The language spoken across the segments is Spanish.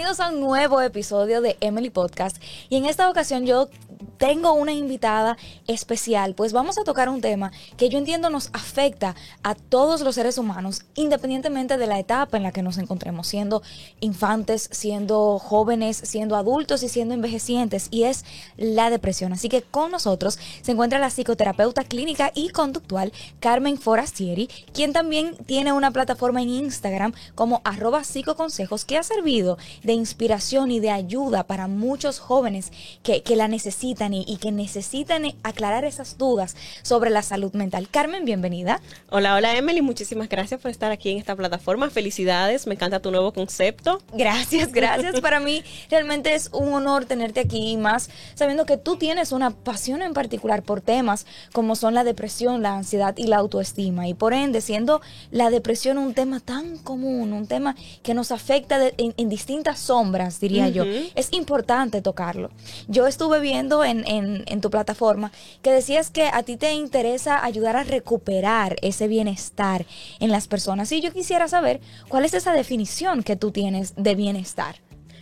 bienvenidos a un nuevo episodio de Emily Podcast. Y en esta ocasión yo tengo una invitada especial, pues vamos a tocar un tema que yo entiendo nos afecta a todos los seres humanos, independientemente de la etapa en la que nos encontremos, siendo infantes, siendo jóvenes, siendo adultos y siendo envejecientes, y es la depresión. Así que con nosotros se encuentra la psicoterapeuta clínica y conductual Carmen Forastieri, quien también tiene una plataforma en Instagram como arroba psicoconsejos que ha servido de inspiración y de ayuda para muchos jóvenes que, que la necesitan y, que necesitan aclarar esas dudas sobre la salud mental. Carmen, bienvenida. Hola, hola Emily, muchísimas gracias por estar aquí en esta plataforma. Felicidades, me encanta tu nuevo concepto. Gracias, gracias. Para mí realmente es un honor tenerte aquí y más sabiendo que tú tienes una pasión en particular por temas como son la depresión, la ansiedad y la autoestima. Y por ende, siendo la depresión un tema tan común, un tema que nos afecta en, distintas sombras, diría yo, es importante tocarlo. Yo estuve viendo en en, tu plataforma que decías que a ti te interesa ayudar a recuperar ese bienestar en las personas. Y yo quisiera saber cuál es esa definición que tú tienes de bienestar.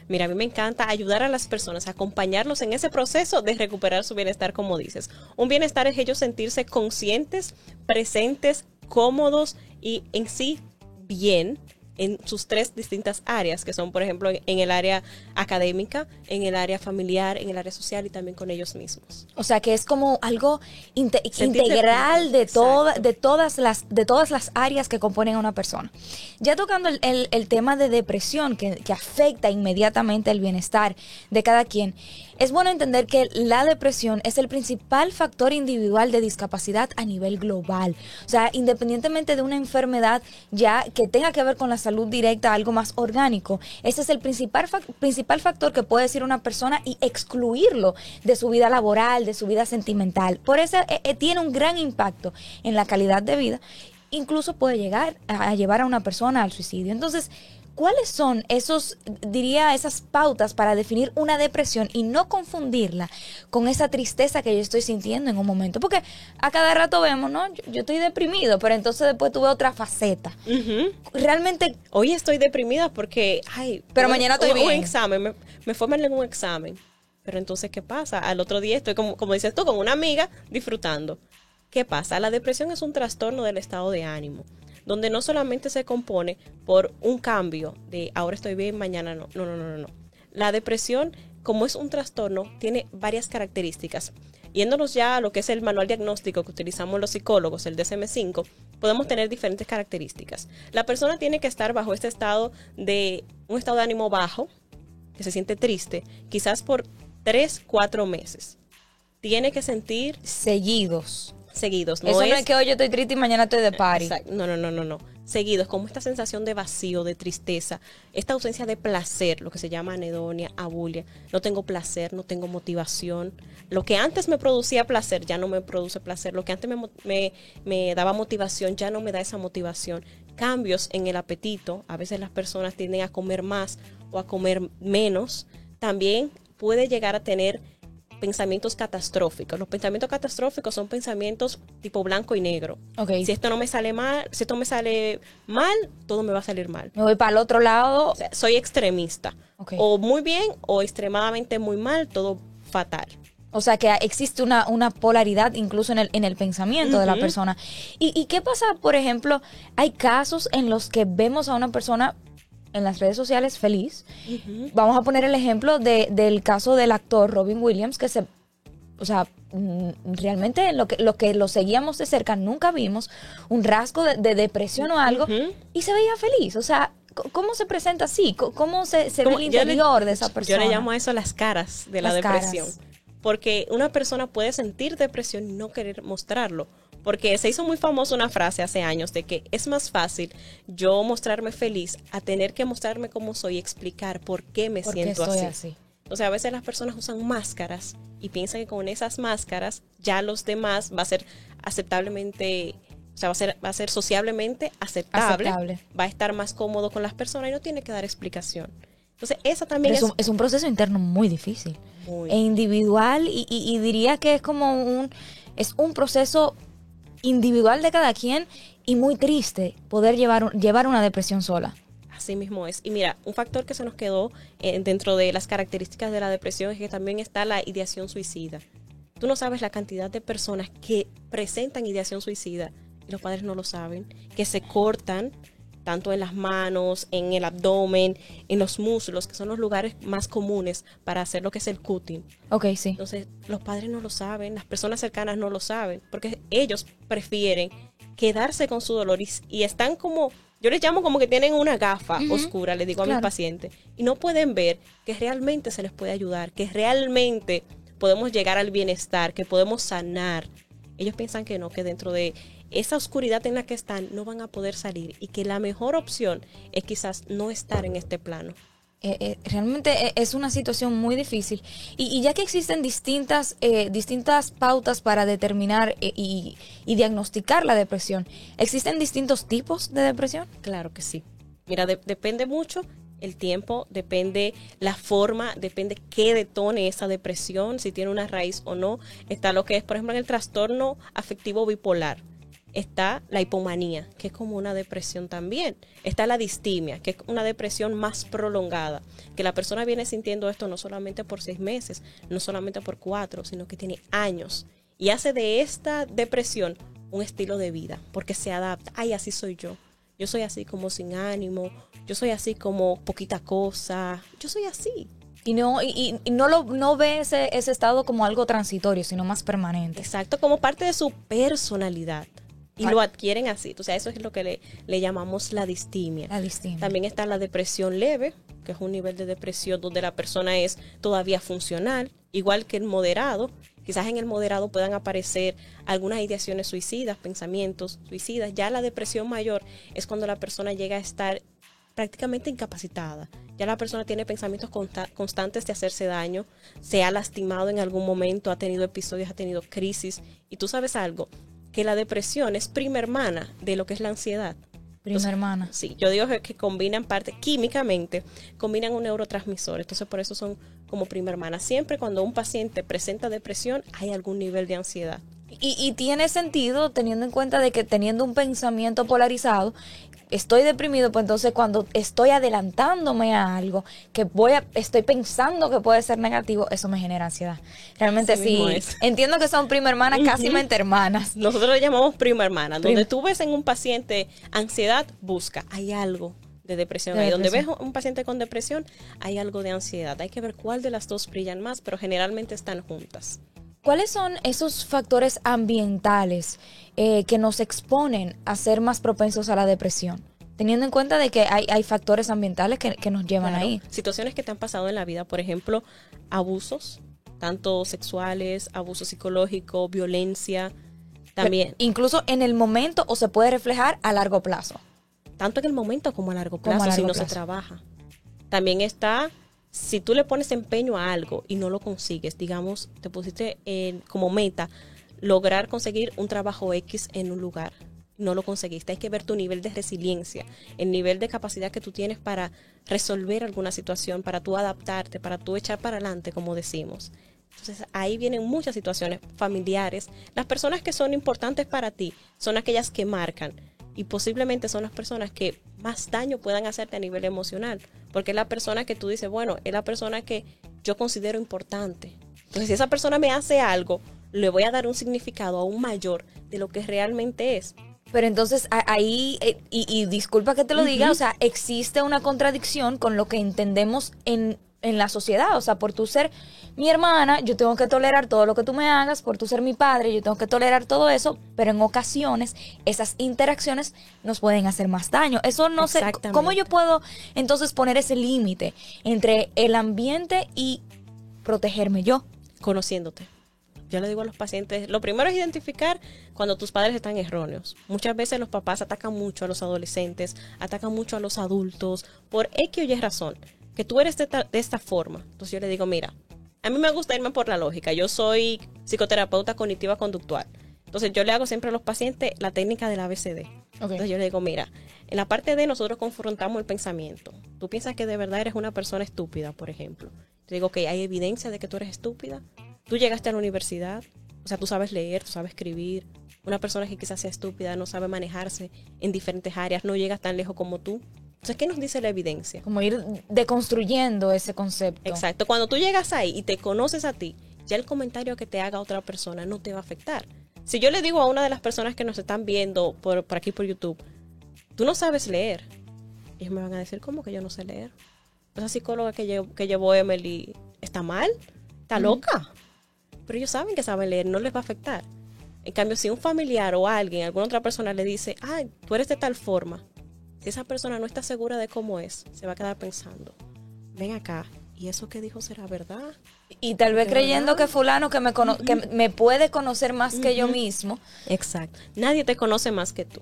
Mira, a mí me encanta ayudar a las personas, acompañarlos en ese proceso de recuperar su bienestar, como dices. Un bienestar es ellos sentirse conscientes, presentes, cómodos y en sí bien en sus tres distintas áreas, que son, por ejemplo, en, el área académica, en el área familiar, en el área social y también con ellos mismos. O sea, que es como algo integral de, de, todas las, de todas las áreas que componen a una persona. Ya tocando el, tema de depresión, que, que afecta inmediatamente el bienestar de cada quien, es bueno entender que la depresión es el principal factor individual de discapacidad a nivel global. O sea, independientemente de una enfermedad ya que tenga que ver con la salud directa, algo más orgánico, ese es el principal, principal factor que puede decir una persona y excluirlo de su vida laboral, de su vida sentimental. Por eso eh, eh, tiene un gran impacto en la calidad de vida incluso puede llegar a llevar a una persona al suicidio. Entonces, ¿cuáles son esos, diría, esas pautas para definir una depresión y no confundirla con esa tristeza que yo estoy sintiendo en un momento? Porque a cada rato vemos, ¿no? Yo, estoy deprimido, pero entonces después tuve otra faceta. Realmente... Hoy estoy deprimida porque, ay, pero mañana estoy bien. Un examen, me, me fue mal en un examen. Pero entonces, ¿qué pasa? Al otro día estoy, como, como dices tú, con una amiga disfrutando. ¿Qué pasa? La depresión es un trastorno del estado de ánimo donde no solamente se compone por un cambio de ahora estoy bien, mañana no. No, no, no, no. La depresión, como es un trastorno, tiene varias características. Yéndonos ya a lo que es el manual diagnóstico que utilizamos los psicólogos, el DSM5, podemos tener diferentes características. La persona tiene que estar bajo este estado de un estado de ánimo bajo, que se siente triste, quizás por tres, cuatro meses. Tiene que sentir seguidos seguidos. No Eso es, no es que hoy yo estoy triste y mañana estoy de party. No, no, no, no, no. Seguidos, como esta sensación de vacío, de tristeza, esta ausencia de placer, lo que se llama anedonia, abulia. No tengo placer, no tengo motivación. Lo que antes me producía placer ya no me produce placer. Lo que antes me, me daba motivación ya no me da esa motivación. Cambios en el apetito. A veces las personas tienden a comer más o a comer menos. También puede llegar a tener pensamientos catastróficos. Los pensamientos catastróficos son pensamientos tipo blanco y negro. Okay. Si esto no me sale mal, si esto me sale mal, todo me va a salir mal. Me voy para el otro lado. soy extremista. O muy bien o extremadamente muy mal, todo fatal. O sea que existe una, una polaridad incluso en el, en el pensamiento de la persona. ¿Y, ¿Y qué pasa, por ejemplo? Hay casos en los que vemos a una persona en las redes sociales feliz. Vamos a poner el ejemplo de, del caso del actor Robin Williams, que se, o sea, mm, realmente lo que, lo que lo seguíamos de cerca nunca vimos un rasgo de, depresión o algo y se veía feliz. O sea, ¿cómo se presenta así? ¿Cómo se, se ve el interior de esa persona? Yo le llamo a eso las caras de la depresión. Porque una persona puede sentir depresión y no querer mostrarlo porque se hizo muy famosa una frase hace años de que es más fácil yo mostrarme feliz a tener que mostrarme como soy y explicar por qué me siento así. así. O sea, a veces las personas usan máscaras y piensan que con esas máscaras ya los demás va a ser aceptablemente, o sea, va a ser, va a ser sociablemente aceptable, va a estar más cómodo con las personas y no tiene que dar explicación. Entonces, esa también es, es, un, proceso interno muy difícil e individual y, y, diría que es como un, es un proceso individual de cada quien y muy triste poder llevar, llevar una depresión sola. Así mismo es. Y mira, un factor que se nos quedó eh, dentro de las características de la depresión es que también está la ideación suicida. Tú no sabes la cantidad de personas que presentan ideación suicida y los padres no lo saben, que se cortan tanto en las manos, en el abdomen, en los muslos, que son los lugares más comunes para hacer lo que es el cutting. Ok, sí. Entonces, los padres no lo saben, las personas cercanas no lo saben, porque ellos prefieren quedarse con su dolor y, están como, yo les llamo como que tienen una gafa oscura, le digo a mis pacientes, y no pueden ver que realmente se les puede ayudar, que realmente podemos llegar al bienestar, que podemos sanar. Ellos piensan que no, que dentro de esa oscuridad en la que están no van a poder salir y que la mejor opción es quizás no estar en este plano. Eh, eh, realmente eh, es una situación muy difícil. Y, ya que existen distintas distintas pautas para determinar y, diagnosticar la depresión existen distintos tipos de depresión claro que sí. Mira depende mucho el tiempo depende la forma depende qué detone esa depresión si tiene una raíz o no. Está lo que es por ejemplo en el trastorno afectivo bipolar está la hipomanía, que es como una depresión también. Está la distimia, que es una depresión más prolongada, que la persona viene sintiendo esto no solamente por seis meses, no solamente por cuatro, sino que tiene años. Y hace de esta depresión un estilo de vida, porque se adapta. Ay, así soy yo. Yo soy así como sin ánimo, yo soy así como poquita cosa, yo soy así. Y no, y, no, lo, no ve ese, ese estado como algo transitorio, sino más permanente. Exacto, como parte de su personalidad y lo adquieren así. O sea, eso es lo que le, le llamamos la distimia. La distimia. También está la depresión leve, que es un nivel de depresión donde la persona es todavía funcional, igual que el moderado. Quizás en el moderado puedan aparecer algunas ideaciones suicidas, pensamientos suicidas. Ya la depresión mayor es cuando la persona llega a estar prácticamente incapacitada. Ya la persona tiene pensamientos constantes de hacerse daño, se ha lastimado en algún momento, ha tenido episodios, ha tenido crisis. Y tú sabes algo, que la depresión es prima hermana de lo que es la ansiedad. Prima hermana. Sí, yo digo que combinan parte, químicamente, combinan un neurotransmisor. Entonces, por eso son como prima hermana. Siempre cuando un paciente presenta depresión, hay algún nivel de ansiedad. Y, y, tiene sentido teniendo en cuenta de que teniendo un pensamiento polarizado estoy deprimido, pues entonces cuando estoy adelantándome a algo que voy a, estoy pensando que puede ser negativo, eso me genera ansiedad. Realmente sí. Entiendo que son prima hermanas, casi mente hermanas. Nosotros le llamamos prima hermana. Donde tú ves en un paciente ansiedad, busca, hay algo de depresión. ahí donde ves un paciente con depresión, hay algo de ansiedad. Hay que ver cuál de las dos brillan más, pero generalmente están juntas. ¿Cuáles son esos factores ambientales eh, que nos exponen a ser más propensos a la depresión? Teniendo en cuenta de que hay, factores ambientales que, nos llevan ahí. Situaciones que te han pasado en la vida, por ejemplo, abusos, tanto sexuales, abuso psicológico, violencia, también. incluso en el momento o se puede reflejar a largo plazo. Tanto en el momento como a largo plazo, si no se trabaja. También está si tú le pones empeño a algo y no lo consigues, digamos, te pusiste como meta lograr conseguir un trabajo X en un lugar, no lo conseguiste, hay que ver tu nivel de resiliencia, el nivel de capacidad que tú tienes para resolver alguna situación, para tú adaptarte, para tú echar para adelante, como decimos. Entonces ahí vienen muchas situaciones familiares. Las personas que son importantes para ti son aquellas que marcan y posiblemente son las personas que más daño puedan hacerte a nivel emocional, porque es la persona que tú dices, bueno, es la persona que yo considero importante. Entonces, si esa persona me hace algo, le voy a dar un significado aún mayor de lo que realmente es. Pero entonces ahí, eh, y, disculpa que te lo diga, o sea, existe una contradicción con lo que entendemos en en la sociedad. O sea, por tu ser mi hermana, yo tengo que tolerar todo lo que tú me hagas, por tu ser mi padre, yo tengo que tolerar todo eso, pero en ocasiones esas interacciones nos pueden hacer más daño. Eso no sé, ¿cómo yo puedo entonces poner ese límite entre el ambiente y protegerme yo? Conociéndote. Yo le digo a los pacientes, lo primero es identificar cuando tus padres están erróneos. Muchas veces los papás atacan mucho a los adolescentes, atacan mucho a los adultos por X o Y razón que tú eres de, esta forma. Entonces yo le digo, mira, a mí me gusta irme por la lógica. Yo soy psicoterapeuta cognitiva conductual. Entonces yo le hago siempre a los pacientes la técnica del ABCD. Entonces yo le digo, mira, en la parte D nosotros confrontamos el pensamiento. Tú piensas que de verdad eres una persona estúpida, por ejemplo. Te digo que hay evidencia de que tú eres estúpida. Tú llegaste a la universidad, o sea, tú sabes leer, tú sabes escribir. Una persona que quizás sea estúpida no sabe manejarse en diferentes áreas, no llega tan lejos como tú. Entonces, ¿qué nos dice la evidencia? Como ir deconstruyendo ese concepto. Exacto. Cuando tú llegas ahí y te conoces a ti, ya el comentario que te haga otra persona no te va a afectar. Si yo le digo a una de las personas que nos están viendo por, por aquí por YouTube, tú no sabes leer, ellos me van a decir, ¿cómo que yo no sé leer? Esa psicóloga que, llevo, que llevó Emily está mal, está loca. Pero ellos saben que saben leer, no les va a afectar. En cambio, si un familiar o alguien, alguna otra persona le dice, ay, tú eres de tal forma, si esa persona no está segura de cómo es, se va a quedar pensando, ven acá, ¿y eso que dijo será verdad? Y tal vez creyendo que fulano que me, que me puede conocer más que yo mismo. Exacto. Nadie te conoce más que tú.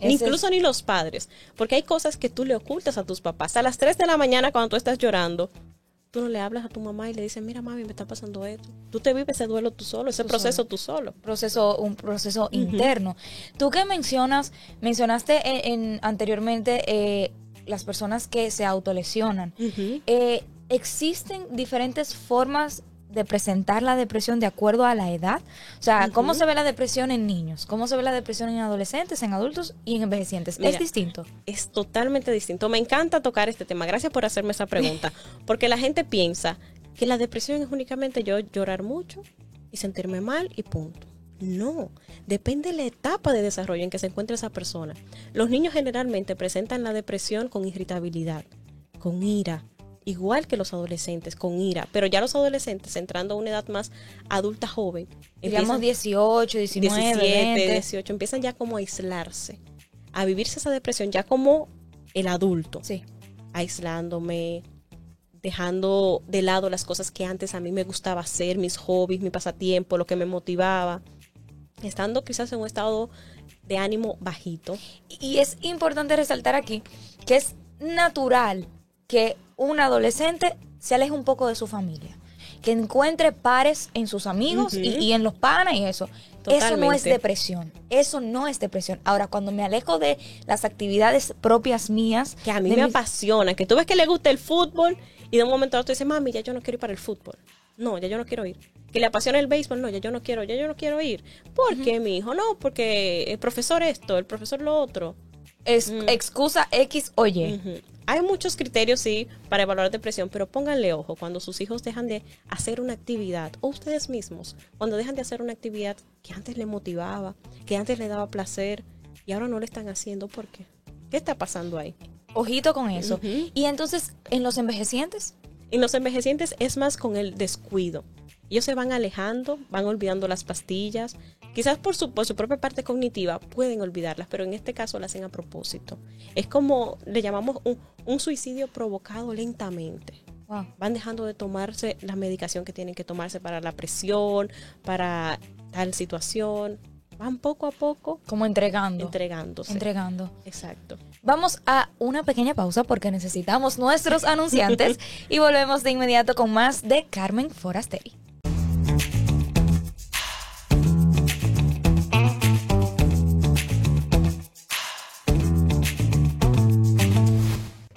Incluso ni los padres. Porque hay cosas que tú le ocultas a tus papás. A las 3 de la mañana cuando tú estás llorando, tú no le hablas a tu mamá y le dices, mira mami, me está pasando esto. Tú te vives ese duelo tú solo, ese proceso tú solo. Proceso, un proceso interno. Tú que mencionas, mencionaste en, anteriormente eh, las personas que se autolesionan. eh, existen diferentes formas de presentar la depresión de acuerdo a la edad. O sea, ¿cómo se ve la depresión en niños? ¿Cómo se ve la depresión en adolescentes, en adultos y en envejecientes? ¿Es distinto? Es totalmente distinto. Me encanta tocar este tema. Gracias por hacerme esa pregunta. Porque la gente piensa que la depresión es únicamente yo llorar mucho y sentirme mal y punto. No, depende de la etapa de desarrollo en que se encuentra esa persona. Los niños generalmente presentan la depresión con irritabilidad, con ira, igual que los adolescentes, con ira. Pero ya los adolescentes, entrando a una edad más adulta joven, digamos 18, 19, 17, 18, empiezan ya como a aislarse, a vivirse esa depresión ya como el adulto. Sí. Aislándome, dejando de lado las cosas que antes a mí me gustaba hacer, mis hobbies, mi pasatiempo, lo que me motivaba. Estando quizás en un estado de ánimo bajito. Y es importante resaltar aquí que es natural que un adolescente se aleje un poco de su familia, que encuentre pares en sus amigos y, en los panas y eso. Eso no es depresión, eso no es depresión. Ahora, cuando me alejo de las actividades propias mías... Que a mí me apasiona, que tú ves que le gusta el fútbol y de un momento a otro dice, mami, ya yo no quiero ir para el fútbol. No, ya yo no quiero ir. Que le apasiona el béisbol, no, ya yo no quiero, ya yo no quiero ir. ¿Por qué, mi hijo? No, porque el profesor esto, el profesor lo otro. Es excusa X o Y. Hay muchos criterios, sí, para evaluar depresión, pero pónganle ojo cuando sus hijos dejan de hacer una actividad, o ustedes mismos, cuando dejan de hacer una actividad que antes le motivaba, que antes le daba placer, y ahora no le están haciendo, ¿por qué? ¿Qué está pasando ahí? Ojito con eso. Y entonces, ¿en los envejecientes? En los envejecientes es más con el descuido. Ellos se van alejando, van olvidando las pastillas, Quizás por su, por su propia parte cognitiva pueden olvidarlas, pero en este caso lo hacen a propósito. Es como le llamamos un, suicidio provocado lentamente. Van dejando de tomarse la medicación que tienen que tomarse para la presión, para tal situación. Van poco a poco. Como entregando. Entregándose. Entregando. Exacto. Vamos a una pequeña pausa porque necesitamos nuestros anunciantes y volvemos de inmediato con más de Carmen Forasteri.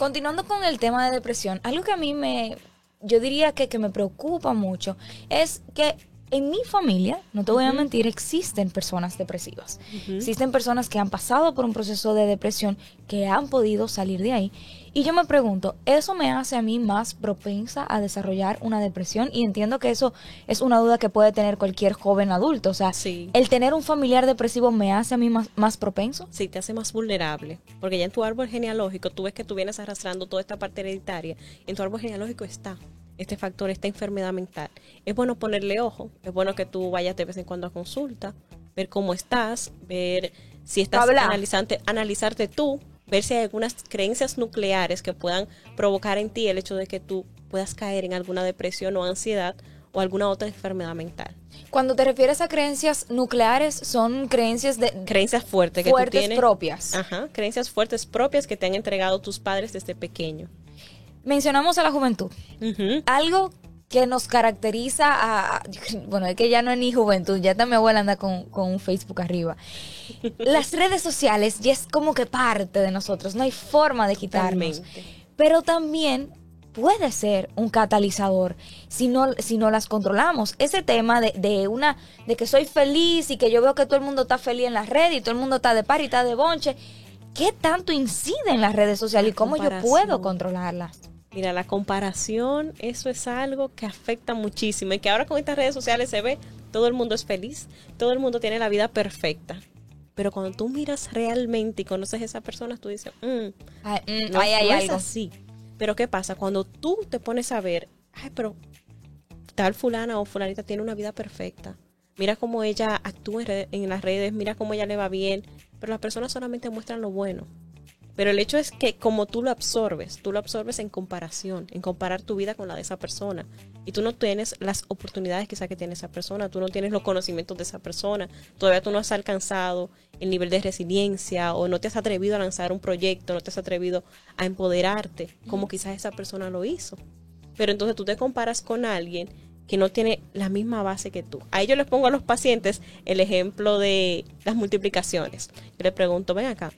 Continuando con el tema de depresión, algo que a mí me, yo diría que, que me preocupa mucho es que en mi familia, no te voy a mentir, existen personas depresivas. Existen personas que han pasado por un proceso de depresión, que han podido salir de ahí. Y yo me pregunto, ¿eso me hace a mí más propensa a desarrollar una depresión? Y entiendo que eso es una duda que puede tener cualquier joven adulto. O sea, ¿el tener un familiar depresivo me hace a mí más, más propenso? Sí, te hace más vulnerable. Porque ya en tu árbol genealógico, tú ves que tú vienes arrastrando toda esta parte hereditaria. En tu árbol genealógico está este factor, esta enfermedad mental. Es bueno ponerle ojo, es bueno que tú vayas de vez en cuando a consulta, ver cómo estás, ver si estás analizando, analizarte tú, ver si hay algunas creencias nucleares que puedan provocar en ti el hecho de que tú puedas caer en alguna depresión o ansiedad o alguna otra enfermedad mental. Cuando te refieres a creencias nucleares, son creencias de creencias fuertes que fuertes tú tienes, propias. Ajá, creencias fuertes propias que te han entregado tus padres desde pequeño mencionamos a la juventud. Algo que nos caracteriza a, bueno, es que ya no es ni juventud, ya está mi abuela anda con, un Facebook arriba. Las redes sociales ya es como que parte de nosotros, no hay forma de quitarnos. Pero también puede ser un catalizador si no, si no las controlamos. Ese tema de, de, una, de que soy feliz y que yo veo que todo el mundo está feliz en las redes y todo el mundo está de par y está de bonche, ¿qué tanto incide en las redes sociales y cómo yo puedo controlarlas? Mira, la comparación, eso es algo que afecta muchísimo y que ahora con estas redes sociales se ve, todo el mundo es feliz, todo el mundo tiene la vida perfecta. Pero cuando tú miras realmente y conoces a esa persona, tú dices, mm, mm, no, es así. Pero ¿qué pasa? Cuando tú te pones a ver, ay, pero tal fulana o fulanita tiene una vida perfecta. Mira cómo ella actúa en, las redes, mira cómo ella le va bien. Pero las personas solamente muestran lo bueno. Pero el hecho es que como tú lo absorbes, tú lo absorbes en comparación, en comparar tu vida con la de esa persona. Y tú no tienes las oportunidades quizá que tiene esa persona, tú no tienes los conocimientos de esa persona, todavía tú no has alcanzado el nivel de resiliencia o no te has atrevido a lanzar un proyecto, no te has atrevido a empoderarte como quizás esa persona lo hizo. Pero entonces tú te comparas con alguien que no tiene la misma base que tú. A ellos les pongo a los pacientes el ejemplo de las multiplicaciones. Yo les pregunto, ven acá,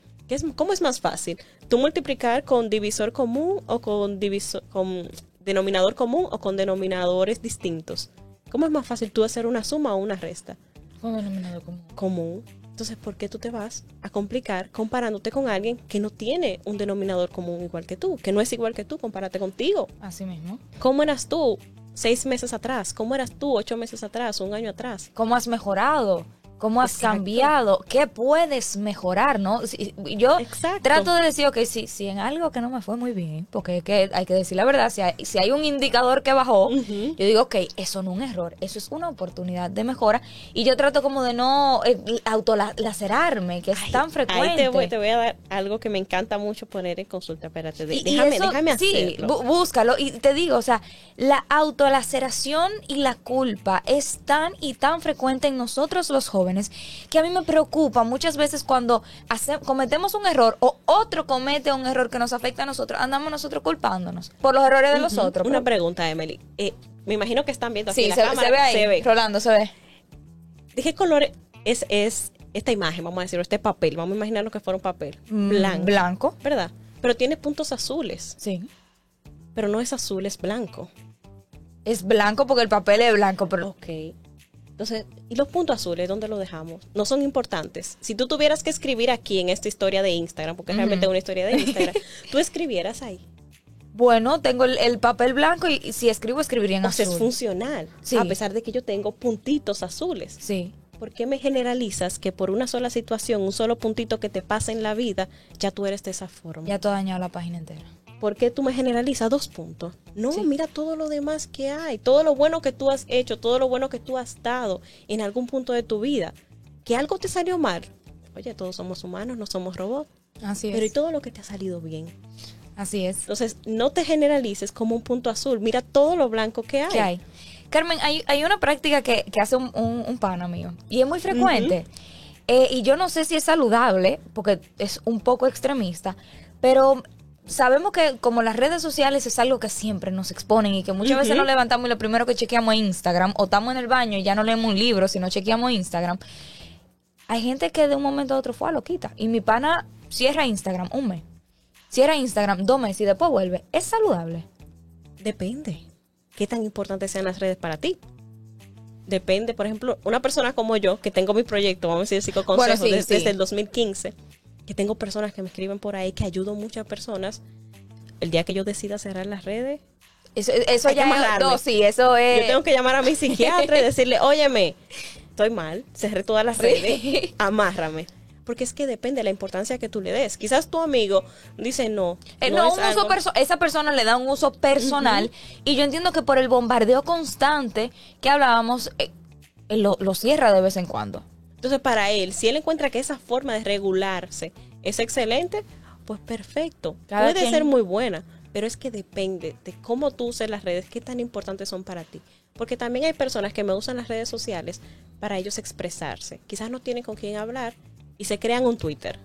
¿Cómo es más fácil? ¿Tú multiplicar con divisor común o con, divisor, con denominador común o con denominadores distintos? ¿Cómo es más fácil tú hacer una suma o una resta? Con denominador común. Común. Entonces, ¿por qué tú te vas a complicar comparándote con alguien que no tiene un denominador común igual que tú? Que no es igual que tú, compárate contigo. Así mismo. ¿Cómo eras tú seis meses atrás? ¿Cómo eras tú ocho meses atrás, un año atrás? ¿Cómo has mejorado? Cómo has cambiado, qué puedes mejorar, ¿no? yo trato de decir, ok, si, si en algo que no me fue muy bien, porque hay que decir la verdad, si hay, si hay un indicador que bajó, yo digo, ok, eso no es un error, eso es una oportunidad de mejora, y yo trato como de no eh, autolacerarme, que es tan frecuente. Te voy, te voy a dar algo que me encanta mucho poner en consulta, espérate, déjame, déjame hacerlo. Sí, búscalo, y te digo, o sea, la autolaceración y la culpa es tan y tan frecuente en nosotros los jóvenes, que a mí me preocupa muchas veces cuando cometemos un error o otro comete un error que nos afecta a nosotros, andamos nosotros culpándonos por los errores de los otros. Una pregunta, Emily. Eh, me imagino que están viendo aquí la se, cámara. Se ve ahí, se ve. Rolando, se ve. ¿De qué color es, es esta imagen, vamos a decirlo, este papel? Vamos a imaginar lo que fuera un papel. Mm, blanco. Blanco. ¿Verdad? Pero tiene puntos azules. Sí. Pero no es azul, es blanco. Es blanco porque el papel es blanco, pero... Ok. Entonces, ¿y los puntos azules dónde los dejamos? No son importantes. Si tú tuvieras que escribir aquí en esta historia de Instagram, porque realmente es una historia de Instagram, tú escribieras ahí. Bueno, tengo el, papel blanco y, si escribo, escribiría en o azul. Sea, es funcional, a pesar de que yo tengo puntitos azules. Sí. ¿Por qué me generalizas que por una sola situación, un solo puntito que te pasa en la vida, ya tú eres de esa forma? Ya tú has dañado la página entera. ¿Por qué tú me generalizas dos puntos? No, mira todo lo demás que hay, todo lo bueno que tú has hecho, todo lo bueno que tú has dado en algún punto de tu vida. Que algo te salió mal. Oye, todos somos humanos, no somos robots. Así es. Pero y todo lo que te ha salido bien. Así es. Entonces, no te generalices como un punto azul. Mira todo lo blanco que hay. hay? Carmen, hay, una práctica que, hace un, un, pana mío y es muy frecuente. Eh, y yo no sé si es saludable, porque es un poco extremista, pero sabemos que como las redes sociales es algo que siempre nos exponen y que muchas veces nos levantamos y lo primero que chequeamos es Instagram o estamos en el baño y ya no leemos un libro, sino chequeamos Instagram. Hay gente que de un momento a otro fue a lo quita. Y mi pana cierra Instagram un mes. Cierra Instagram dos meses y después vuelve. ¿Es saludable? Depende. ¿Qué tan importantes sean las redes para ti? Depende, por ejemplo, una persona como yo, que tengo mi proyecto, vamos a decir, psicoconsejos desde, desde el 2015 que tengo personas que me escriben por ahí, que ayudo muchas personas. El día que yo decida cerrar las redes, eso, ya es, no, sí, eso es. Yo tengo que llamar a mi psiquiatra y decirle, óyeme, estoy mal, cerré todas las redes, amárrame. Porque es que depende de la importancia que tú le des. Quizás tu amigo dice no. Eh, no, esa persona le da un uso personal y yo entiendo que por el bombardeo constante que hablábamos, eh, lo, lo cierra de vez en cuando. Entonces, para él, si él encuentra que esa forma de regularse es excelente, pues perfecto. Puede ser muy buena, pero es que depende de cómo tú uses las redes, qué tan importantes son para ti. Porque también hay personas que me usan las redes sociales para ellos expresarse. Quizás no tienen con quién hablar y se crean un Twitter.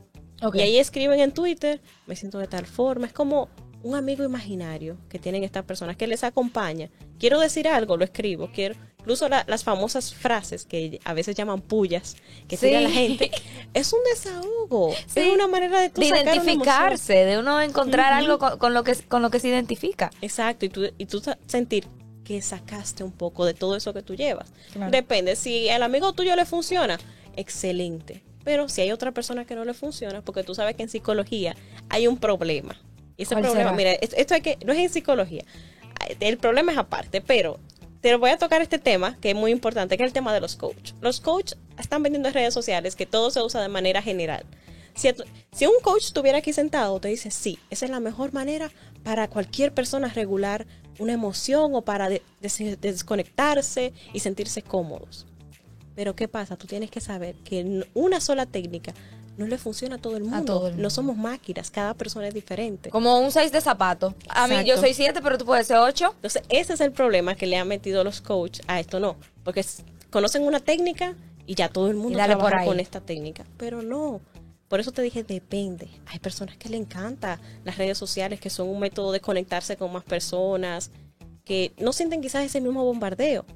Y ahí escriben en Twitter, me siento de tal forma. Es como un amigo imaginario que tienen estas personas que les acompaña. Quiero decir algo, lo escribo. Quiero, incluso las famosas frases que a veces llaman pullas, que sí. la gente, es un desahogo. Es una manera de, identificarse, de uno encontrar algo con, lo que, con lo que se identifica. Exacto, y tú, y tú sentir que sacaste un poco de todo eso que tú llevas. Depende, si el amigo tuyo le funciona, excelente Pero si hay otra persona que no le funciona, porque tú sabes que en psicología hay un problema. Y ese ¿Cuál problema, será? mira, es- esto hay que, no es en psicología. El problema es aparte, pero te voy a tocar este tema que es muy importante, que es el tema de los coach. Los coach están vendiendo en redes sociales que todo se usa de manera general. Si, un coach estuviera aquí sentado, te dice, sí, esa es la mejor manera para cualquier persona regular una emoción o para de- des- desconectarse y sentirse cómodos. Pero ¿qué pasa? Tú tienes que saber que una sola técnica no le funciona a todo el mundo. todo el No somos máquinas, cada persona es diferente. Como un 6 de zapato. A mí yo soy 7, pero tú puedes ser 8. Entonces, ese es el problema que le han metido los coaches a esto, no. Porque conocen una técnica y ya todo el mundo por trabaja ahí. con esta técnica. Pero no. Por eso te dije, depende. Hay personas que le encanta las redes sociales, que son un método de conectarse con más personas, que no sienten quizás ese mismo bombardeo.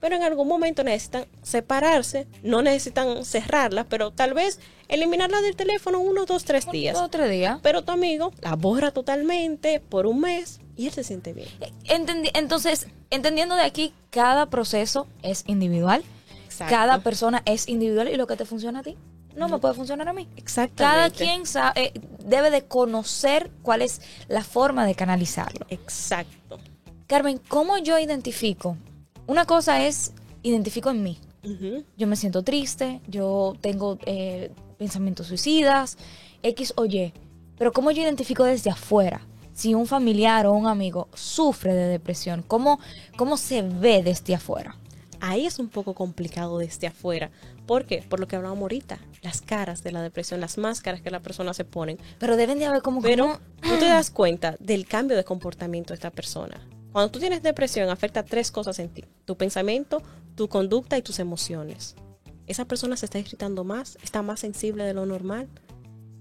Pero en algún momento necesitan separarse, no necesitan cerrarlas, pero tal vez eliminarla del teléfono uno, dos, tres días. Otro día. Pero tu amigo la borra totalmente por un mes y él se siente bien. Entendi- entonces, entendiendo de aquí, cada proceso es individual. Exacto. Cada persona es individual y lo que te funciona a ti no me puede funcionar a mí. Exactamente. Cada quien sabe, debe de conocer cuál es la forma de canalizarlo. Exacto. Carmen, ¿cómo yo identifico? Una cosa es, identifico en mí. Yo me siento triste, yo tengo eh, pensamientos suicidas, X o Y. Pero ¿cómo yo identifico desde afuera? Si un familiar o un amigo sufre de depresión, ¿cómo, cómo se ve desde afuera? Ahí es un poco complicado desde afuera. ¿Por qué? Por lo que hablábamos ahorita. Las caras de la depresión, las máscaras que las personas se ponen. Pero deben de haber como... Pero como- tú te das cuenta del cambio de comportamiento de esta persona. Cuando tú tienes depresión, afecta tres cosas en ti. Tu pensamiento, tu conducta y tus emociones. Esa persona se está irritando más, está más sensible de lo normal.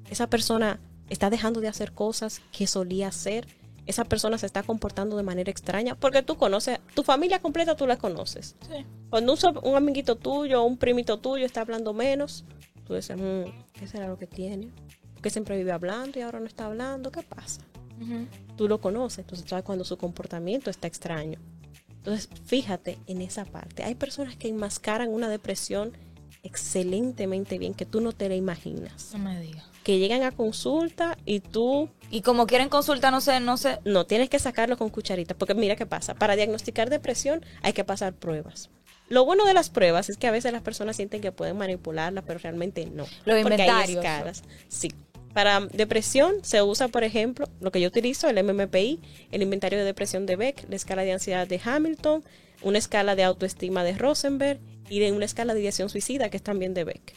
Esa persona está dejando de hacer cosas que solía hacer. Esa persona se está comportando de manera extraña porque tú conoces, tu familia completa tú la conoces. Cuando un, un amiguito tuyo un primito tuyo está hablando menos, tú dices, "Mm, ¿qué será lo que tiene? Que siempre vive hablando y ahora no está hablando, ¿qué pasa? Tú lo conoces, entonces sabes cuando su comportamiento está extraño. Entonces, fíjate en esa parte. Hay personas que enmascaran una depresión excelentemente bien que tú no te la imaginas. No me digas. Que llegan a consulta y tú Y como quieren consulta, no sé, no sé. no tienes que sacarlo con cucharita, porque mira qué pasa. Para diagnosticar depresión hay que pasar pruebas. Lo bueno de las pruebas es que a veces las personas sienten que pueden manipularlas, pero realmente no. Los porque hay inventarios. escalas. Sí. Para depresión se usa, por ejemplo, lo que yo utilizo, el MMPI, el inventario de depresión de Beck, la escala de ansiedad de Hamilton, una escala de autoestima de Rosenberg y de una escala de ideación suicida que es también de Beck.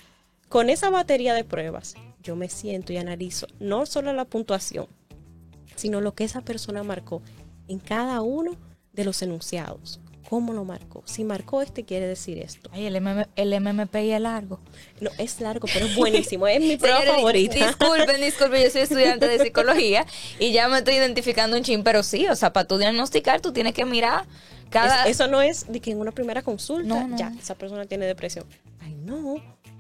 Con esa batería de pruebas, yo me siento y analizo no solo la puntuación, sino lo que esa persona marcó en cada uno de los enunciados. ¿Cómo lo marcó? Si marcó este, quiere decir esto. Ay, el, MM, el MMPI es largo. No, es largo, pero es buenísimo. Es mi prueba favorita. Disculpen, disculpen, yo soy estudiante de psicología y ya me estoy identificando un chin, pero sí, o sea, para tú diagnosticar, tú tienes que mirar cada... Es- eso no es de que en una primera consulta No, no, ya esa persona tiene depresión. Ay, no.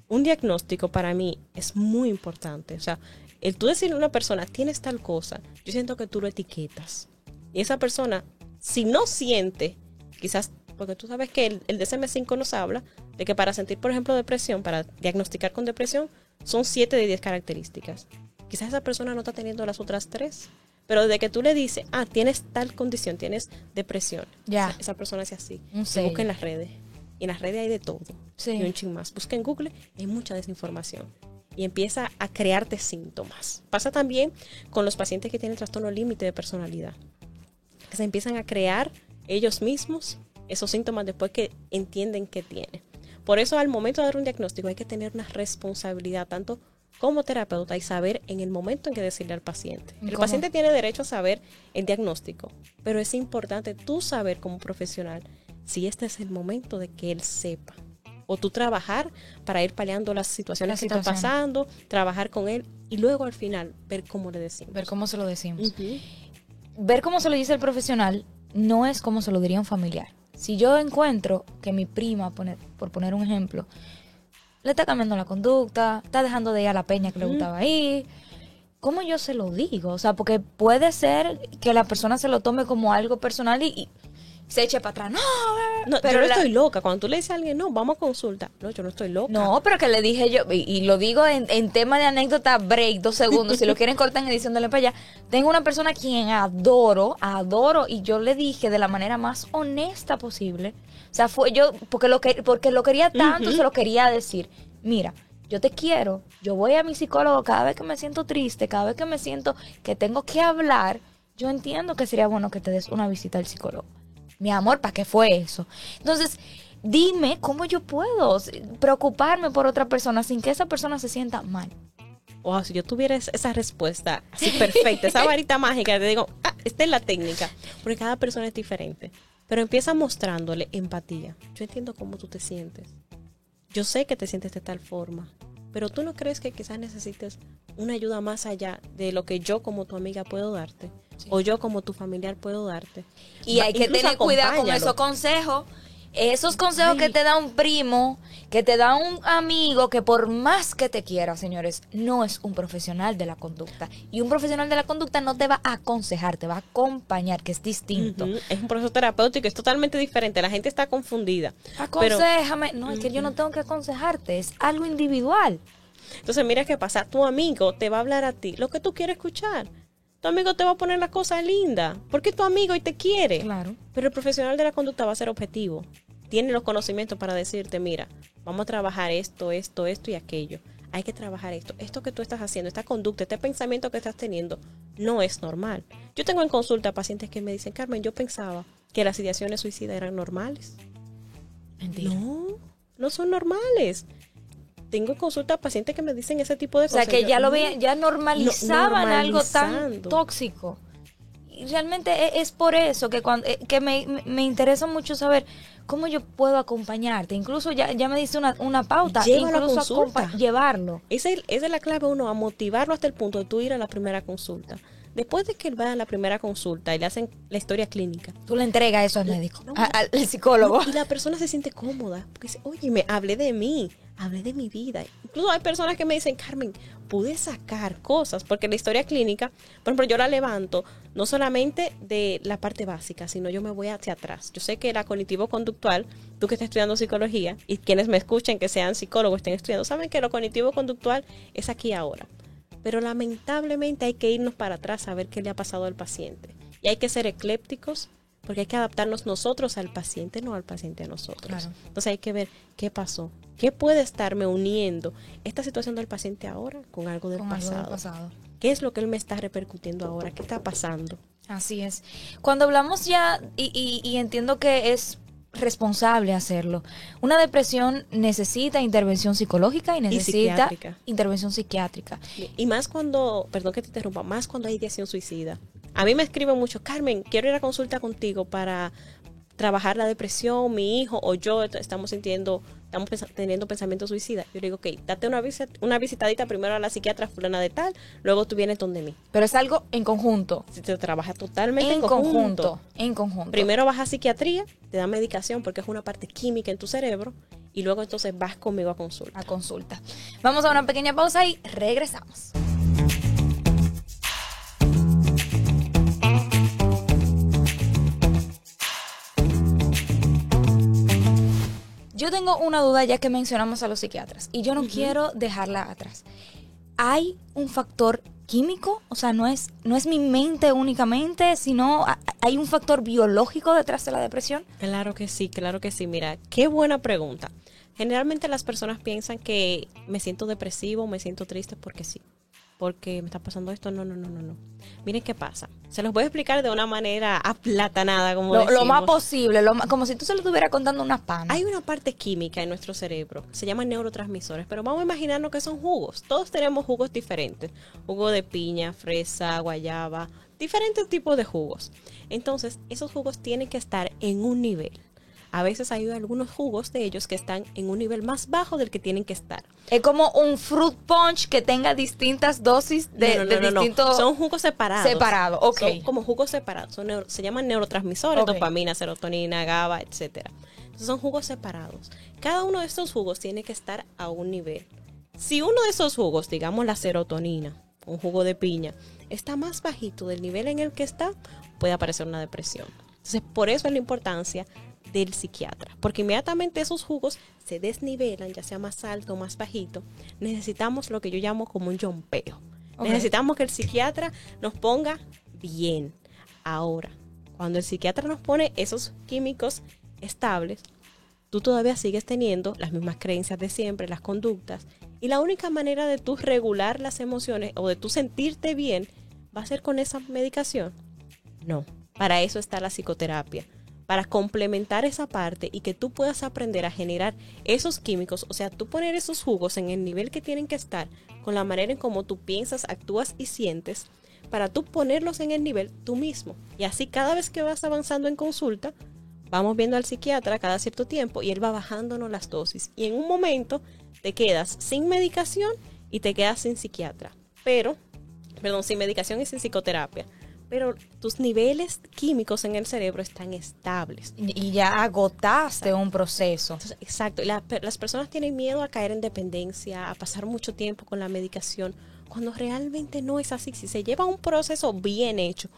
Un diagnóstico para mí es muy importante. O sea, el tú decirle a una persona, tienes tal cosa, yo siento que tú lo etiquetas. Y esa persona, si no siente, quizás, porque tú sabes que el, el DSM-5 nos habla de que para sentir, por ejemplo, depresión, para diagnosticar con depresión, son 7 de 10 características. Quizás esa persona no está teniendo las otras tres. Pero desde que tú le dices, ah, tienes tal condición, tienes depresión, Ya. esa, esa persona es así. Sello. busca en las redes. Y en las redes hay de todo. Sí. Y un ching más. Busca en Google, hay mucha desinformación. Y empieza a crearte síntomas. Pasa también con los pacientes que tienen trastorno límite de personalidad. Que se empiezan a crear ellos mismos esos síntomas después que entienden que tienen. Por eso al momento de dar un diagnóstico hay que tener una responsabilidad tanto como terapeuta y saber en el momento en que decirle al paciente. ¿Y El cómo? paciente tiene derecho a saber el diagnóstico, pero es importante tú saber como profesional si este es el momento de que él sepa. O tú trabajar para ir paliando las situaciones Las que están pasando, trabajar con él y luego al final ver cómo le decimos. Ver cómo se lo decimos. Ver cómo se lo dice el profesional no es como se lo diría un familiar. Si yo encuentro que mi prima, poner- por poner un ejemplo, le está cambiando la conducta, está dejando de ir a la peña que le gustaba ir, ¿cómo yo se lo digo? O sea, porque puede ser que la persona se lo tome como algo personal y, y se eche para atrás. No, no pero yo no estoy loca. Cuando tú le dices a alguien, no, vamos a consulta. No, yo no estoy loca. No, pero que le dije yo, y, lo digo en, en, tema de anécdota break, dos segundos, si lo quieren cortar en edición, dale para allá. Tengo una persona a quien adoro, adoro, y yo le dije de la manera más honesta posible. O sea, fue yo, porque lo, que, porque lo quería tanto, se lo quería decir. Mira, yo te quiero, yo voy a mi psicólogo cada vez que me siento triste, cada vez que me siento que tengo que hablar, yo entiendo que sería bueno que te des una visita al psicólogo mi amor, ¿para qué fue eso? Entonces, dime cómo yo puedo preocuparme por otra persona sin que esa persona se sienta mal. Wow, si yo tuviera esa respuesta así perfecta, esa varita mágica, te digo, ah, esta es la técnica, porque cada persona es diferente. Pero empieza mostrándole empatía. Yo entiendo cómo tú te sientes. Yo sé que te sientes de tal forma, pero tú no crees que quizás necesites una ayuda más allá de lo que yo como tu amiga puedo darte o yo como tu familiar puedo darte. Y hay que tener cuidado con esos consejos. Esos consejos que te da un primo, que te da un amigo, que por más que te quiera, señores, no es un profesional de la conducta. Y un profesional de la conducta no te va a aconsejar, te va a acompañar, que es distinto. Es un proceso terapéutico, es totalmente diferente. La gente está confundida. Aconsejame. no, es que yo no tengo que aconsejarte, es algo individual. Entonces, mira qué pasa. Tu amigo te va a hablar a ti lo que tú quieres escuchar. Tu amigo te va a poner la cosa linda, porque es tu amigo y te quiere. Claro. Pero el profesional de la conducta va a ser objetivo. Tiene los conocimientos para decirte, mira, vamos a trabajar esto, esto, esto y aquello. Hay que trabajar esto. Esto que tú estás haciendo, esta conducta, este pensamiento que estás teniendo, no es normal. Yo tengo en consulta pacientes que me dicen, Carmen, yo pensaba que las ideaciones suicidas eran normales. No, no son normales tengo consultas pacientes que me dicen ese tipo de cosas. O sea, que ya lo veían, ya normalizaban algo tan tóxico. Y realmente e, es, por eso que cuando eh, que me, me, interesa mucho saber cómo yo puedo acompañarte. Incluso ya, ya me dice una, una pauta, incluso llevarlo. Esa es, esa es la clave uno, a motivarlo hasta el punto de tú ir a la primera consulta. Después de que él va a la primera consulta y le hacen la historia clínica. Tú le entregas eso al médico, al, psicólogo. y la persona se siente cómoda. Porque dice, oye, me hablé de mí, hablé de mi vida. Incluso hay personas que me dicen, Carmen, pude sacar cosas. Porque la historia clínica, por ejemplo, yo la levanto no solamente de la parte básica, sino yo me voy hacia atrás. Yo sé que la cognitivo-conductual, tú que estás estudiando psicología y quienes me escuchen que sean psicólogos, estén estudiando, saben que lo cognitivo-conductual es aquí ahora pero lamentablemente hay que irnos para atrás a ver qué le ha pasado al paciente. Y hay que ser eclépticos porque hay que adaptarnos nosotros al paciente, no al paciente a nosotros. Entonces hay que ver qué pasó, qué puede estarme uniendo esta situación del paciente ahora con algo del, pasado? ¿Qué es lo que él me está repercutiendo ahora? ¿Qué está pasando? Así es. Cuando hablamos ya, y entiendo que es responsable hacerlo. Una depresión necesita intervención psicológica y necesita intervención psiquiátrica. Y más cuando, perdón que te interrumpa, más cuando hay ideación suicida. A mí me escriben mucho, Carmen, quiero ir a consulta contigo para trabajar la depresión, mi hijo o yo estamos sintiendo, estamos teniendo pensamientos suicidas. Yo digo, ok, date una, visita, una visitadita primero a la psiquiatra fulana de tal, luego tú vienes donde mí. Pero es algo en conjunto. Se trabaja totalmente en, conjunto. En conjunto. Primero vas a psiquiatría, te dan medicación porque es una parte química en tu cerebro y luego entonces vas conmigo a consulta. A consulta. Vamos a una pequeña pausa y regresamos. Yo tengo una duda ya que mencionamos a los psiquiatras y yo no quiero dejarla atrás. ¿Hay un factor químico? O sea, no es, no es mi mente únicamente, sino hay un factor biológico detrás de la depresión. Claro que sí, claro que sí. Mira, qué buena pregunta. Generalmente las personas piensan que me siento depresivo, me siento triste porque sí porque me está pasando esto. No, no, no, no, no. Miren qué pasa. Se los voy a explicar de una manera aplatanada, como lo, lo más posible, como si tú se lo estuvieras contando unas panas. Hay una parte química en nuestro cerebro, se llaman neurotransmisores, pero vamos a imaginarnos que son jugos. Todos tenemos jugos diferentes. Jugo de piña, fresa, guayaba, diferentes tipos de jugos. Entonces, esos jugos tienen que estar en un nivel. A veces hay algunos jugos de ellos que están en un nivel más bajo del que tienen que estar. Es como un fruit punch que tenga distintas dosis de, distintos... Son jugos separados. Separados, ok. Son como jugos separados. se llaman neurotransmisores, dopamina, serotonina, GABA, etc. son jugos separados. Cada uno de estos jugos tiene que estar a un nivel. Si uno de esos jugos, digamos la serotonina, un jugo de piña, está más bajito del nivel en el que está, puede aparecer una depresión. Entonces, por eso es la importancia del psiquiatra, porque inmediatamente esos jugos se desnivelan, ya sea más alto o más bajito, necesitamos lo que yo llamo como un yompeo. Necesitamos que el psiquiatra nos ponga bien. Ahora, cuando el psiquiatra nos pone esos químicos estables, tú todavía sigues teniendo las mismas creencias de siempre, las conductas, y la única manera de tú regular las emociones o de tú sentirte bien va a ser con esa medicación. No, para eso está la psicoterapia, para complementar esa parte y que tú puedas aprender a generar esos químicos, o sea, tú poner esos jugos en el nivel que tienen que estar, con la manera en cómo tú piensas, actúas y sientes, para tú ponerlos en el nivel tú mismo. Y así cada vez que vas avanzando en consulta, vamos viendo al psiquiatra cada cierto tiempo y él va bajándonos las dosis. Y en un momento te quedas sin medicación y te quedas sin psiquiatra. Pero, perdón, sin medicación y sin psicoterapia. Pero tus niveles químicos en el cerebro están estables. Y ya agotaste un proceso. exacto. Y las personas tienen miedo a caer en dependencia, a pasar mucho tiempo con la medicación, cuando realmente no es así. Si se lleva un proceso bien hecho,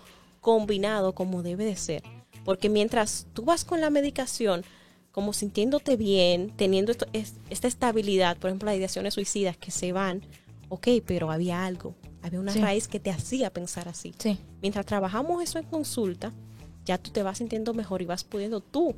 combinado como debe de ser, porque mientras tú vas con la medicación, como sintiéndote bien, teniendo esta estabilidad, por ejemplo, las ideaciones suicidas que se van, ok, pero había algo, había una raíz que te hacía pensar así. Sí. Mientras trabajamos eso en consulta, ya tú te vas sintiendo mejor y vas pudiendo tú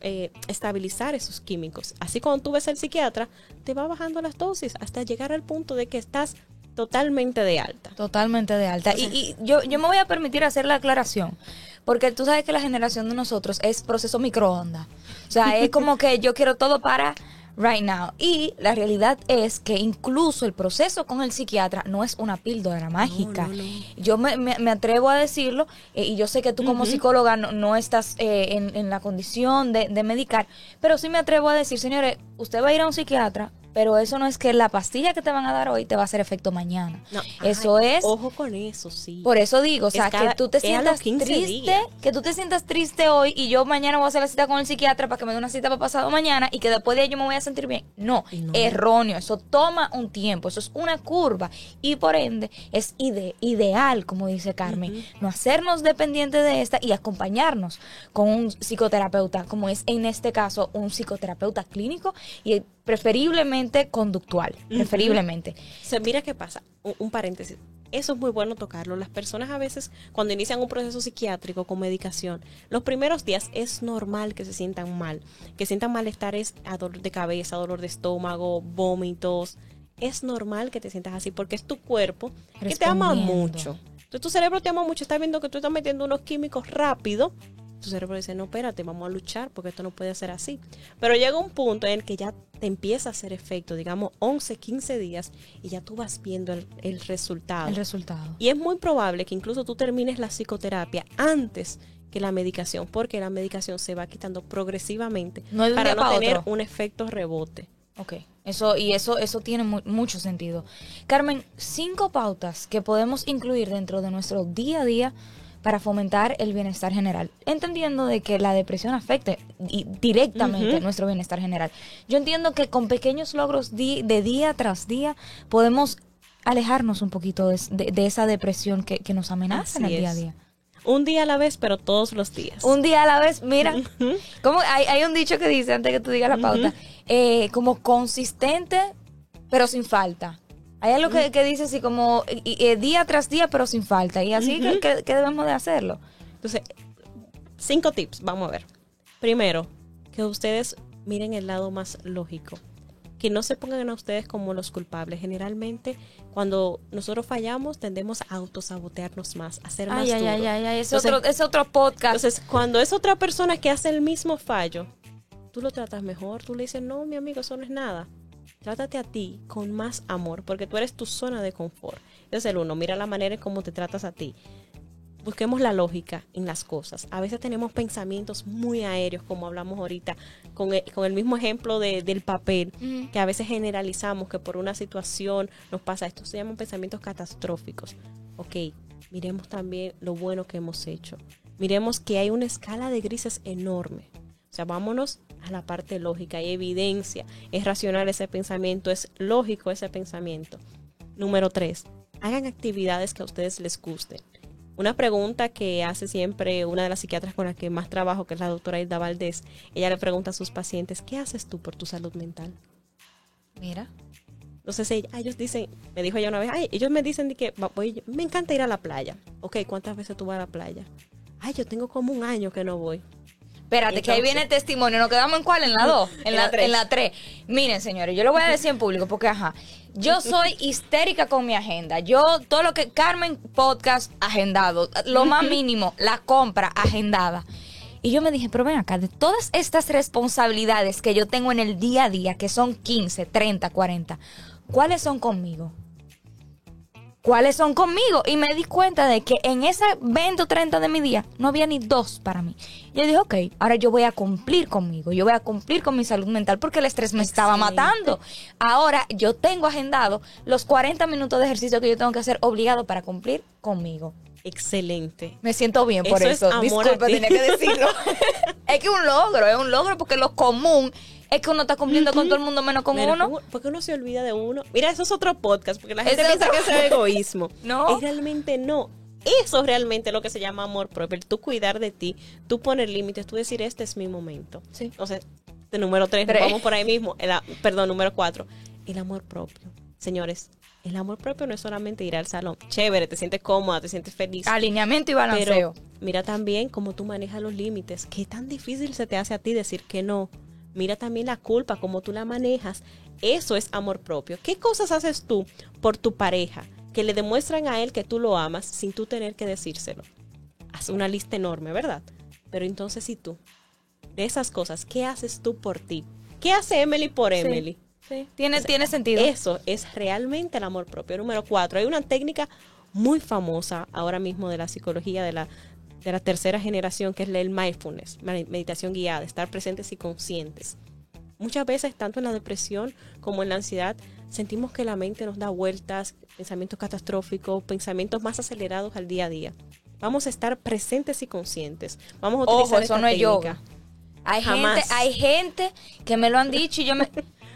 eh, estabilizar esos químicos. Así cuando tú ves al psiquiatra, te va bajando las dosis hasta llegar al punto de que estás totalmente de alta. Totalmente de alta. y, y yo, yo me voy a permitir hacer la aclaración. Porque tú sabes que la generación de nosotros es proceso microondas. O sea, es como que yo quiero todo para right now. Y la realidad es que incluso el proceso con el psiquiatra no es una píldora mágica. Yo me, me, atrevo a decirlo eh, y yo sé que tú como psicóloga no, estás eh, en, en, la condición de, de medicar, pero sí me atrevo a decir, señores, usted va a ir a un psiquiatra pero eso no es que la pastilla que te van a dar hoy te va a hacer efecto mañana. No, eso es. Ojo con eso, sí. Por eso digo, o sea, que tú te sientas triste, que tú te sientas triste hoy y yo mañana voy a hacer la cita con el psiquiatra para que me dé una cita para pasado mañana y que después de ello me voy a sentir bien. No, erróneo. Eso toma un tiempo, eso es una curva y por ende es ideal, como dice Carmen, no hacernos dependientes de esta y acompañarnos con un psicoterapeuta, como es en este caso un psicoterapeuta clínico y preferiblemente conductual, preferiblemente. Se mira qué pasa, un, paréntesis. Eso es muy bueno tocarlo. Las personas a veces, cuando inician un proceso psiquiátrico con medicación, los primeros días es normal que se sientan mal, que sientan malestares a dolor de cabeza, dolor de estómago, vómitos. Es normal que te sientas así porque es tu cuerpo que te ama mucho. Entonces tu cerebro te ama mucho, está viendo que tú estás metiendo unos químicos rápido tu cerebro dice, no, espérate, vamos a luchar porque esto no puede ser así. Pero llega un punto en el que ya te empieza a hacer efecto, digamos 11, 15 días, y ya tú vas viendo el, resultado. El resultado. Y es muy probable que incluso tú termines la psicoterapia antes que la medicación, porque la medicación se va quitando progresivamente para no tener un efecto rebote. Ok, eso, y eso, eso tiene mucho sentido. Carmen, cinco pautas que podemos incluir dentro de nuestro día a día para fomentar el bienestar general, entendiendo de que la depresión afecte directamente nuestro bienestar general. Yo entiendo que con pequeños logros de día tras día podemos alejarnos un poquito de, esa depresión que, nos amenaza en el día a día. Un día a la vez, pero todos los días. Un día a la vez, mira, como hay, un dicho que dice, antes que tú digas la pauta, eh, como consistente, pero sin falta. Hay algo que, que dice así como día tras día, pero sin falta. Y así que, debemos de hacerlo. Entonces, cinco tips, vamos a ver. Primero, que ustedes miren el lado más lógico. Que no se pongan a ustedes como los culpables. Generalmente, cuando nosotros fallamos, tendemos a autosabotearnos más, a hacer más ay, Ay, ay, ay, es, otro, es otro podcast. Entonces, cuando es otra persona que hace el mismo fallo, tú lo tratas mejor, tú le dices, no, mi amigo, eso no es nada Trátate a ti con más amor, porque tú eres tu zona de confort. Ese es el uno. Mira la manera en cómo te tratas a ti. Busquemos la lógica en las cosas. A veces tenemos pensamientos muy aéreos, como hablamos ahorita, con el, mismo ejemplo del papel, que a veces generalizamos que por una situación nos pasa esto. Se llaman pensamientos catastróficos. Ok, miremos también lo bueno que hemos hecho. Miremos que hay una escala de grises enorme. O sea, vámonos a la parte lógica, hay evidencia, es racional ese pensamiento, es lógico ese pensamiento. Número tres, hagan actividades que a ustedes les gusten. Una pregunta que hace siempre una de las psiquiatras con las que más trabajo, que es la doctora Hilda Valdés, ella le pregunta a sus pacientes, ¿qué haces tú por tu salud mental? Mira. Entonces ellos dicen, me dijo ella una vez, ay, ellos me dicen de que me encanta ir a la playa. Ok, ¿cuántas veces tú vas a la playa? Ay, yo tengo como un año que no voy. Espérate, que ahí viene el testimonio. ¿Nos quedamos en cuál? En la 2. En, la 3. En la 3. Miren, señores, yo lo voy a decir en público porque, ajá, yo soy histérica con mi agenda. Yo, todo lo que. Carmen, podcast agendado. Lo más mínimo, la compra agendada. Y yo me dije, pero ven acá, de todas estas responsabilidades que yo tengo en el día a día, que son 15, 30, 40, ¿cuáles son conmigo? Cuáles son conmigo. Y me di cuenta de que en esa 20 o 30 de mi día no había ni dos para mí. Y yo dije, ok, ahora yo voy a cumplir conmigo, yo voy a cumplir con mi salud mental porque el estrés me estaba matando. Ahora yo tengo agendado los 40 minutos de ejercicio que yo tengo que hacer obligado para cumplir conmigo. Excelente. Me siento bien por eso. Disculpa, tenía que decirlo. es que un logro, es un logro porque lo común es que uno está cumpliendo con todo el mundo menos con uno. Porque uno se olvida de uno. Mira, eso es otro podcast, porque la gente piensa que es egoísmo. no. Es realmente no. Eso es realmente lo que se llama amor propio. tú cuidar de ti, tú poner límites, tú decir, este es mi momento. Sí. O sea, de número tres, vamos por ahí mismo. perdón, número cuatro. El amor propio. Señores, el amor propio no es solamente ir al salón. Chévere, te sientes cómoda, te sientes feliz. Alineamiento y balanceo. Pero mira también cómo tú manejas los límites. Qué tan difícil se te hace a ti decir que no Mira también la culpa, cómo tú la manejas. Eso es amor propio. ¿Qué cosas haces tú por tu pareja que le demuestran a él que tú lo amas sin tú tener que decírselo? Haz una lista enorme, ¿verdad? Pero entonces, ¿y tú? De esas cosas, ¿qué haces tú por ti? ¿Qué hace Emily por Emily? Sí, Tiene, tiene sentido. Eso es realmente el amor propio. Número cuatro, hay una técnica muy famosa ahora mismo de la psicología de la de la tercera generación, que es el mindfulness, meditación guiada, estar presentes y conscientes. Muchas veces, tanto en la depresión como en la ansiedad, sentimos que la mente nos da vueltas, pensamientos catastróficos, pensamientos más acelerados al día a día. Vamos a estar presentes y conscientes. Vamos a utilizar Ojo, eso no es yoga. Hay gente, hay gente que me lo han dicho y yo me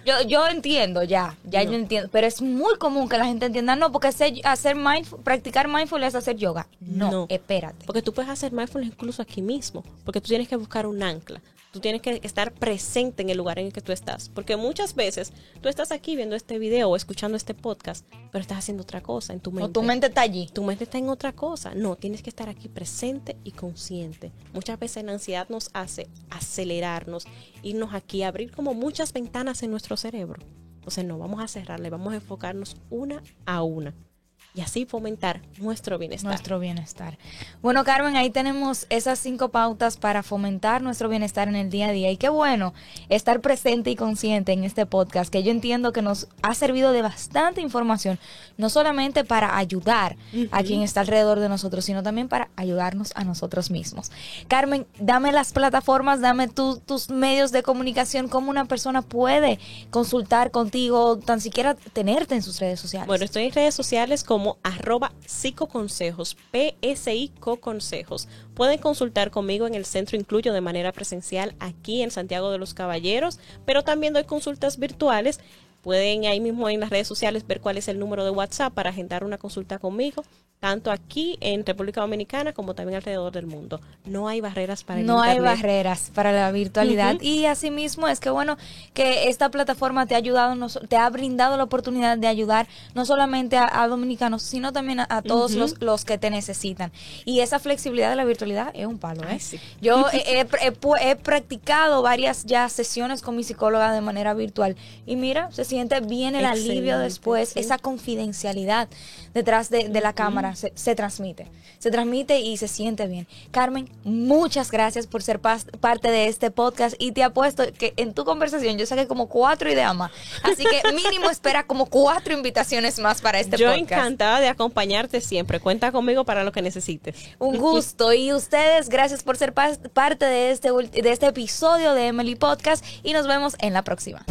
yo, yo entiendo ya, ya yo entiendo, pero es muy común que la gente entienda, no, porque hacer, hacer mindful, practicar mindfulness es hacer yoga. No, espérate. Porque tú puedes hacer mindfulness incluso aquí mismo, porque tú tienes que buscar un ancla. Tú tienes que estar presente en el lugar en el que tú estás. Porque muchas veces tú estás aquí viendo este video o escuchando este podcast, pero estás haciendo otra cosa en tu mente. O tu mente está allí. Tu mente está en otra cosa. No, tienes que estar aquí presente y consciente. Muchas veces la ansiedad nos hace acelerarnos, irnos aquí, abrir como muchas ventanas en nuestro cerebro. Entonces no, vamos a cerrarle, vamos a enfocarnos una a una y así fomentar nuestro bienestar. Nuestro bienestar. Bueno, Carmen, ahí tenemos esas cinco pautas para fomentar nuestro bienestar en el día a día. Y qué bueno estar presente y consciente en este podcast, que yo entiendo que nos ha servido de bastante información, no solamente para ayudar a quien está alrededor de nosotros, sino también para ayudarnos a nosotros mismos. Carmen, dame las plataformas, dame tus medios de comunicación, cómo una persona puede consultar contigo, tan siquiera tenerte en sus redes sociales. Bueno, estoy en redes sociales como arroba psicoconsejos, PSI Consejos. Pueden consultar conmigo en el centro Incluyo de manera presencial aquí en Santiago de los Caballeros, pero también doy consultas virtuales. Pueden ahí mismo en las redes sociales ver cuál es el número de WhatsApp para agendar una consulta conmigo tanto aquí en República Dominicana como también alrededor del mundo. No hay barreras para el No hay barreras para la virtualidad. Y asimismo es que bueno que esta plataforma te ha ayudado, te ha brindado la oportunidad de ayudar no solamente a, dominicanos, sino también a, todos los, los, que te necesitan. Y esa flexibilidad de la virtualidad es un palo. ¿eh? Yo he, he, practicado varias ya sesiones con mi psicóloga de manera virtual y mira, se siente bien el alivio después, esa confidencialidad detrás de, de la cámara se, transmite. Se transmite y se siente bien. Carmen, muchas gracias por ser parte de este podcast y te apuesto que en tu conversación yo saqué como cuatro ideas más. Así que mínimo espera como cuatro invitaciones más para este podcast. Yo encantada de acompañarte siempre. Cuenta conmigo para lo que necesites. Un gusto. y ustedes, gracias por ser parte de este, de este episodio de Emily Podcast y nos vemos en la próxima.